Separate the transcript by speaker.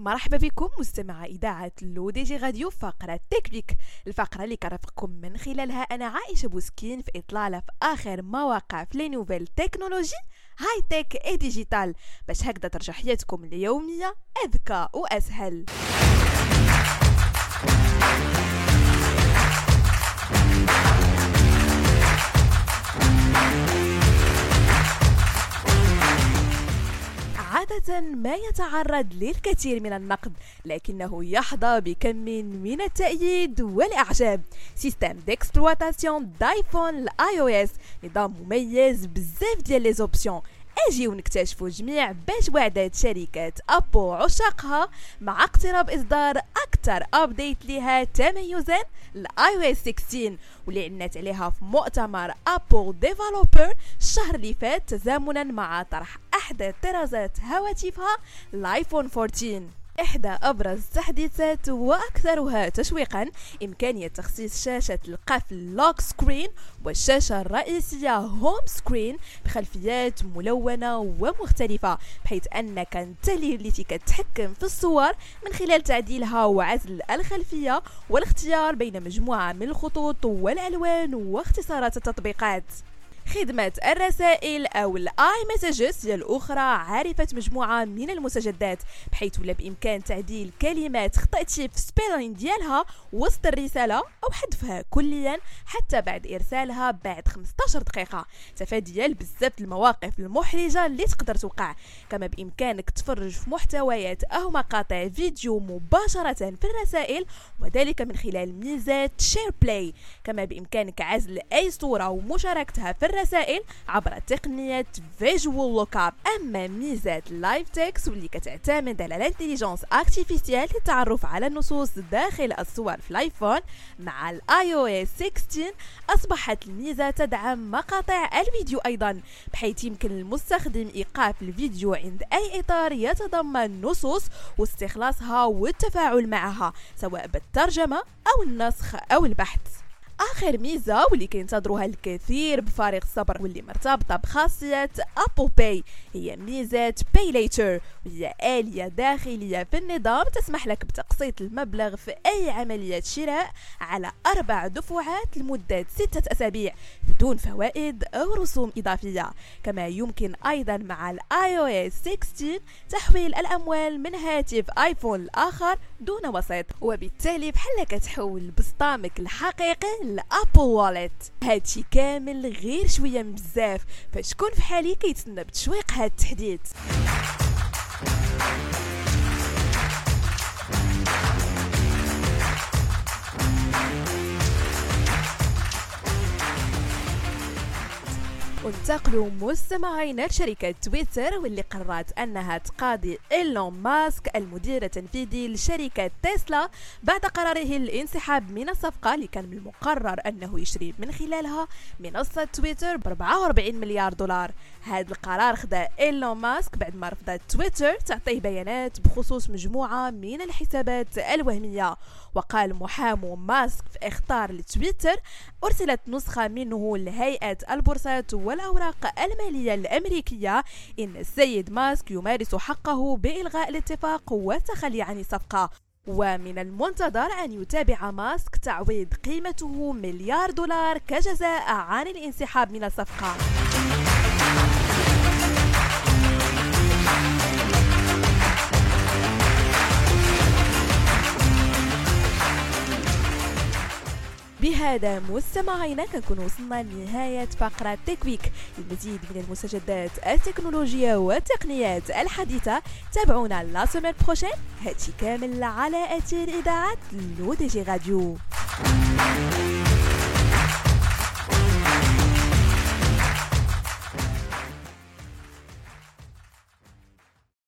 Speaker 1: مرحبا بكم مستمعي إذاعة L'ODJ Radio فقرة Teck Week الفقرة اللي كنرافقكم من خلالها أنا عائشة بوسكين في إطلالة في آخر ما وقع في les nouvelles technologies high-tech et digital. باش هكذا ترجع حياتكم اليومية أذكى وأسهل. عادة ما يتعرض للكثير من النقد لكنه يحظى بكم من التأييد والإعجاب. système d'exploitation d'iPhone ال iOS نظام مميز بزاف ديال les options اجيو نكتشفوا جميع باش وعدت شركة Apple عشاقها مع اقتراب إصدار أكثر update لها تميزا ال iOS 16 واللي أعلنات عليها في مؤتمر Apple Developer الشهر اللي فات تزامنا مع طرح احدى طرازات هواتفها ال iPhone 14 إحدى أبرز التحديثات وأكثرها تشويقا إمكانية تخصيص شاشة القفل lock screen والشاشة الرئيسية home screen بخلفيات ملونة ومختلفة بحيث أنك أنت اللي كتحكم في الصور من خلال تعديلها وعزل الخلفية والاختيار بين مجموعة من الخطوط والألوان واختصارات التطبيقات. خدمة الرسائل أو ال iMessages هي الأخرى عرفت مجموعة من المستجدات بحيث ولا بإمكان تعديل كلمات خطأتي في spelling ديالها وسط الرسالة أو حذفها كليا حتى بعد إرسالها بعد 15 دقيقة. تفاديا بزاف المواقف المحرجة اللي تقدر توقع. كما بإمكانك تفرج في محتويات أو مقاطع فيديو مباشرة في الرسائل وذلك من خلال ميزة SharePlay كما بإمكانك عزل أي صورة ومشاركتها في الرسائل عبر تقنية Visual Look Up أما ميزة Live Text واللي كتعتمد على l'intelligence artificielle للتعرف على النصوص داخل الصور في ال iPhone مع ال iOS 16 أصبحت الميزة تدعم مقاطع الفيديو أيضا بحيث يمكن للمستخدم إيقاف الفيديو عند أي إطار يتضمن نصوص واستخلاصها والتفاعل معها سواء بالترجمة أو النسخ أو البحث. آخر ميزة واللي كينتظروها الكثير بفارغ الصبر واللي مرتبطة بخاصية Apple Pay هي ميزة Pay Later وهي آلية داخلية في النظام تسمح لك بتقسيط المبلغ في أي عملية شراء على أربع دفعات لمدة ستة أسابيع بدون فوائد أو رسوم إضافية. كما يمكن أيضا مع ال iOS 16 تحويل الأموال من هاتف iPhone لآخر دون وسيط وبالتالي بحال كتحول بزطامك الحقيقي ل Apple Wallet هادشي كامل غير شوية بزاف فشكون في حالي كيتسنى بتشويق هاد التحديث. وانتقلوا مستمعينا لشركة تويتر واللي قررت أنها تقاضي إيلون ماسك المدير التنفيذي لشركة تسلا بعد قراره الانسحاب من الصفقة اللي كان من المقرر أنه يشتري من خلالها منصة تويتر ب 44 مليار دولار. هذا القرار خدا إيلون ماسك بعد ما رفضت تويتر تعطيه بيانات بخصوص مجموعة من الحسابات الوهمية. وقال محامو ماسك في إخطار لتويتر أرسلت نسخة منه لهيئة البورصات والأوراق المالية الأمريكية إن السيد ماسك يمارس حقه بإلغاء الاتفاق والتخلي عن الصفقة. ومن المنتظر أن يتابع ماسك تعويض قيمته مليار دولار كجزاء عن الانسحاب من الصفقة. بهذا مستمعينا كنكون وصلنا لنهاية فقرة تكويك المزيد من المستجدات التكنولوجية والتقنيات الحديثة تابعونا la semaine prochaine. هادشي كامل على أثير إذاعة L'ODJ Radio.